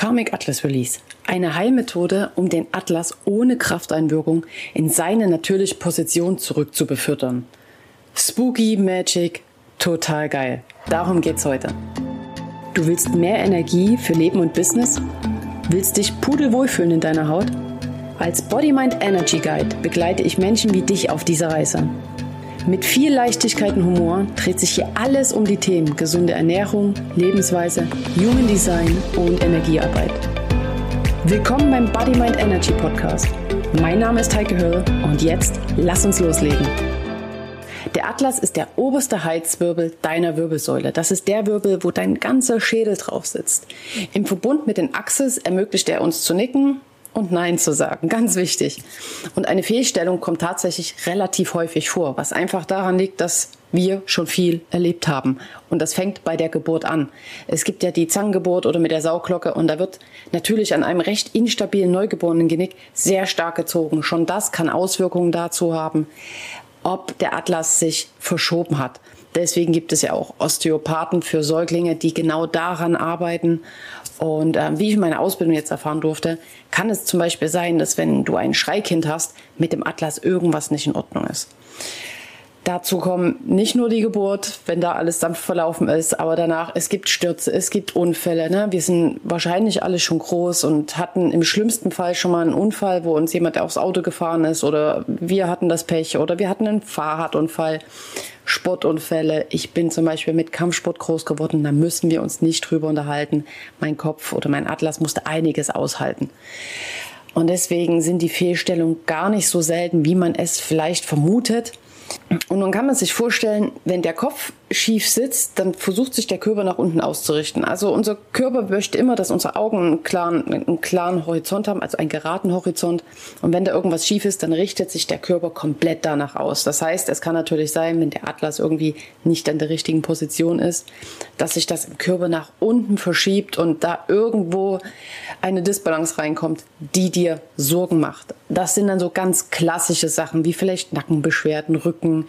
Karmic Atlas Release. Eine Heilmethode, um den Atlas ohne Krafteinwirkung in seine natürliche Position zurückzubefördern. Spooky Magic, total geil. Darum geht's heute. Du willst mehr Energie für Leben und Business? Willst dich pudelwohl fühlen in deiner Haut? Als Body Mind Energy Guide begleite ich Menschen wie dich auf dieser Reise. Mit viel Leichtigkeit und Humor dreht sich hier alles um die Themen gesunde Ernährung, Lebensweise, Human Design und Energiearbeit. Willkommen beim Body Mind Energy Podcast. Mein Name ist Heike Höre und jetzt lass uns loslegen. Der Atlas ist der oberste Heizwirbel deiner Wirbelsäule. Das ist der Wirbel, wo dein ganzer Schädel drauf sitzt. Im Verbund mit den Axis ermöglicht er uns zu nicken, und Nein zu sagen. Ganz wichtig. Und eine Fehlstellung kommt tatsächlich relativ häufig vor, was einfach daran liegt, dass wir schon viel erlebt haben. Und das fängt bei der Geburt an. Es gibt ja die Zangengeburt oder mit der Sauglocke und da wird natürlich an einem recht instabilen neugeborenen Genick sehr stark gezogen. Schon das kann Auswirkungen dazu haben, ob der Atlas sich verschoben hat. Deswegen gibt es ja auch Osteopathen für Säuglinge, die genau daran arbeiten. Und äh, wie ich meine Ausbildung jetzt erfahren durfte, kann es zum Beispiel sein, dass wenn du ein Schreikind hast, mit dem Atlas irgendwas nicht in Ordnung ist. Dazu kommen nicht nur die Geburt, wenn da alles sanft verlaufen ist, aber danach, es gibt Stürze, es gibt Unfälle. Ne? Wir sind wahrscheinlich alle schon groß und hatten im schlimmsten Fall schon mal einen Unfall, wo uns jemand aufs Auto gefahren ist oder wir hatten das Pech oder wir hatten einen Fahrradunfall, Sportunfälle. Ich bin zum Beispiel mit Kampfsport groß geworden, da müssen wir uns nicht drüber unterhalten. Mein Kopf oder mein Atlas musste einiges aushalten. Und deswegen sind die Fehlstellungen gar nicht so selten, wie man es vielleicht vermutet. Und nun kann man sich vorstellen, wenn der Kopf schief sitzt, dann versucht sich der Körper nach unten auszurichten. Also unser Körper möchte immer, dass unsere Augen einen klaren, einen klaren Horizont haben, also einen geraden Horizont. Und wenn da irgendwas schief ist, dann richtet sich der Körper komplett danach aus. Das heißt, es kann natürlich sein, wenn der Atlas irgendwie nicht an der richtigen Position ist, dass sich das im Körper nach unten verschiebt und da irgendwo eine Disbalance reinkommt, die dir Sorgen macht. Das sind dann so ganz klassische Sachen wie vielleicht Nackenbeschwerden, Rücken.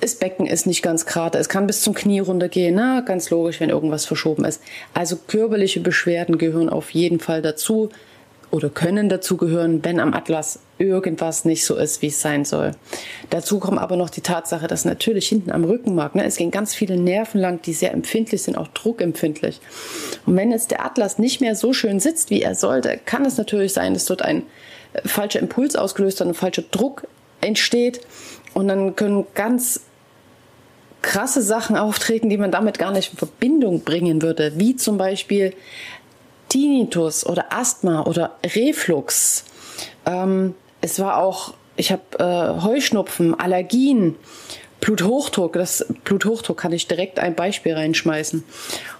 Das Becken ist nicht ganz gerade. Es kann bis zum Knie runtergehen. Na, ganz logisch, wenn irgendwas verschoben ist. Also körperliche Beschwerden gehören auf jeden Fall dazu oder können dazu gehören, wenn am Atlas irgendwas nicht so ist, wie es sein soll. Dazu kommt aber noch die Tatsache, dass natürlich hinten am Rückenmark, ne, es gehen ganz viele Nerven lang, die sehr empfindlich sind, auch druckempfindlich. Und wenn jetzt der Atlas nicht mehr so schön sitzt, wie er sollte, kann es natürlich sein, dass dort ein falscher Impuls ausgelöst hat, ein falscher Druck entsteht und dann können ganz krasse Sachen auftreten, die man damit gar nicht in Verbindung bringen würde, wie zum Beispiel Tinnitus oder Asthma oder Reflux. Ähm, es war auch, ich habe äh, Heuschnupfen, Allergien, Bluthochdruck, das Bluthochdruck kann ich direkt ein Beispiel reinschmeißen.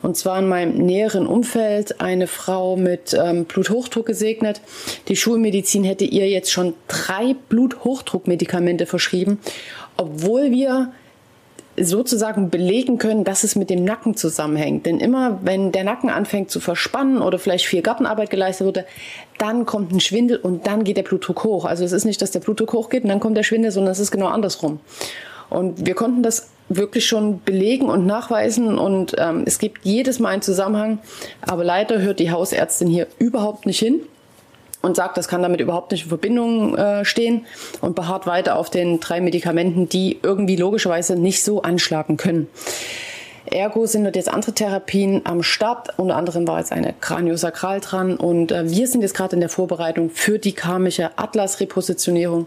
Und zwar in meinem näheren Umfeld eine Frau mit ähm, Bluthochdruck gesegnet. Die Schulmedizin hätte ihr jetzt schon drei Bluthochdruckmedikamente verschrieben, obwohl wir sozusagen belegen können, dass es mit dem Nacken zusammenhängt. Denn immer, wenn der Nacken anfängt zu verspannen oder vielleicht viel Gartenarbeit geleistet wurde, dann kommt ein Schwindel und dann geht der Blutdruck hoch. Also es ist nicht, dass der Blutdruck hochgeht und dann kommt der Schwindel, sondern es ist genau andersrum. Und wir konnten das wirklich schon belegen und nachweisen und ähm, es gibt jedes Mal einen Zusammenhang. Aber leider hört die Hausärztin hier überhaupt nicht hin und sagt, das kann damit überhaupt nicht in Verbindung äh, stehen und beharrt weiter auf den drei Medikamenten, die irgendwie logischerweise nicht so anschlagen können. Ergo sind dort jetzt andere Therapien am Start. Unter anderem war jetzt eine Kraniosakral dran. Und äh, wir sind jetzt gerade in der Vorbereitung für die karmische Atlas-Repositionierung.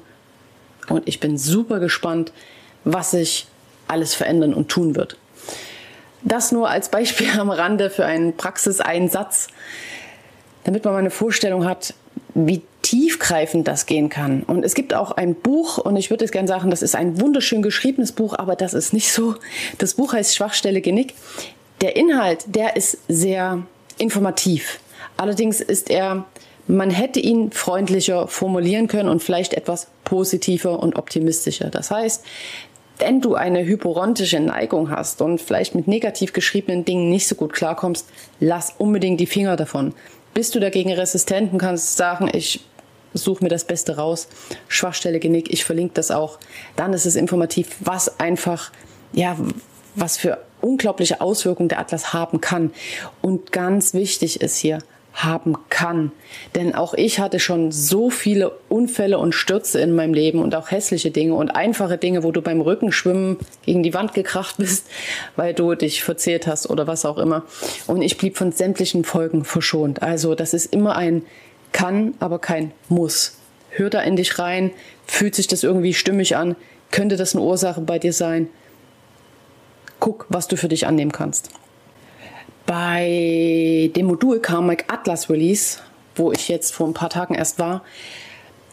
Und ich bin super gespannt, was sich alles verändern und tun wird. Das nur als Beispiel am Rande für einen Praxiseinsatz, damit man mal eine Vorstellung hat, wie tiefgreifend das gehen kann. Und es gibt auch ein Buch, und ich würde es gerne sagen, das ist ein wunderschön geschriebenes Buch, aber das ist nicht so. Das Buch heißt Schwachstelle Genick. Der Inhalt, der ist sehr informativ. Allerdings ist er, man hätte ihn freundlicher formulieren können und vielleicht etwas positiver und optimistischer. Das heißt, wenn du eine hyporontische Neigung hast und vielleicht mit negativ geschriebenen Dingen nicht so gut klarkommst, lass unbedingt die Finger davon. Bist du dagegen resistent und kannst sagen, ich suche mir das Beste raus, Schwachstelle Genick, ich verlinke das auch, dann ist es informativ, was einfach, ja, was für unglaubliche Auswirkungen der Atlas haben kann. Und ganz wichtig ist hier, haben kann. Denn auch ich hatte schon so viele Unfälle und Stürze in meinem Leben und auch hässliche Dinge und einfache Dinge, wo du beim Rückenschwimmen gegen die Wand gekracht bist, weil du dich verzehrt hast oder was auch immer. Und ich blieb von sämtlichen Folgen verschont. Also das ist immer ein kann, aber kein muss. Hör da in dich rein, fühlt sich das irgendwie stimmig an, könnte das eine Ursache bei dir sein? Guck, was du für dich annehmen kannst. Bei dem Modul Karmic Atlas Release, wo ich jetzt vor ein paar Tagen erst war,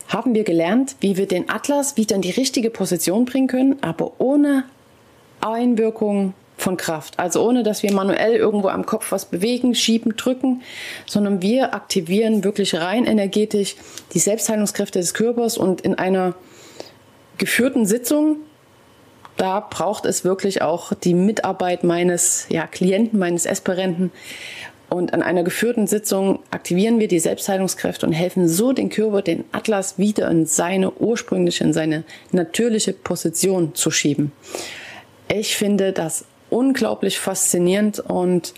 haben wir gelernt, wie wir den Atlas wieder in die richtige Position bringen können, aber ohne Einwirkung von Kraft. Also ohne, dass wir manuell irgendwo am Kopf was bewegen, schieben, drücken, sondern wir aktivieren wirklich rein energetisch die Selbstheilungskräfte des Körpers und in einer geführten Sitzung da braucht es wirklich auch die Mitarbeit meines ja, Klienten, meines Esperenten. Und an einer geführten Sitzung aktivieren wir die Selbstheilungskräfte und helfen so den Körper, den Atlas wieder in seine ursprüngliche, in seine natürliche Position zu schieben. Ich finde das unglaublich faszinierend und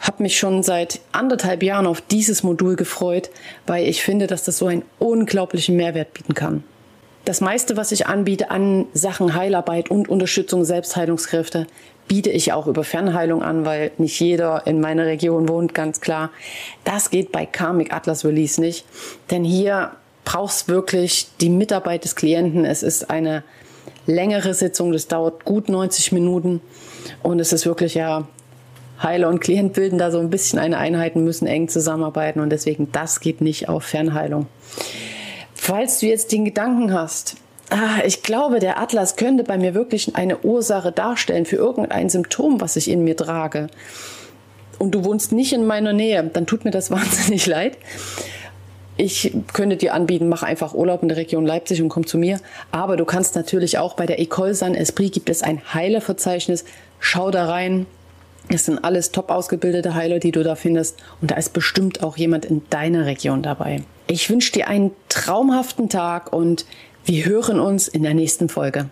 habe mich schon seit anderthalb Jahren auf dieses Modul gefreut, weil ich finde, dass das so einen unglaublichen Mehrwert bieten kann. Das meiste, was ich anbiete an Sachen Heilarbeit und Unterstützung Selbstheilungskräfte, biete ich auch über Fernheilung an, weil nicht jeder in meiner Region wohnt, ganz klar. Das geht bei Karmic Atlas Release nicht, denn hier brauchst wirklich die Mitarbeit des Klienten. Es ist eine längere Sitzung, das dauert gut 90 Minuten und es ist wirklich ja Heiler und Klient bilden da so ein bisschen eine Einheit und müssen eng zusammenarbeiten und deswegen das geht nicht auf Fernheilung. Falls du jetzt den Gedanken hast, ah, ich glaube, der Atlas könnte bei mir wirklich eine Ursache darstellen für irgendein Symptom, was ich in mir trage, und du wohnst nicht in meiner Nähe, dann tut mir das wahnsinnig leid. Ich könnte dir anbieten, mach einfach Urlaub in der Region Leipzig und komm zu mir. Aber du kannst natürlich auch bei der Ecole San Esprit gibt es ein Heilerverzeichnis. Schau da rein. Es sind alles top ausgebildete Heiler, die du da findest. Und da ist bestimmt auch jemand in deiner Region dabei. Ich wünsche dir einen traumhaften Tag und wir hören uns in der nächsten Folge.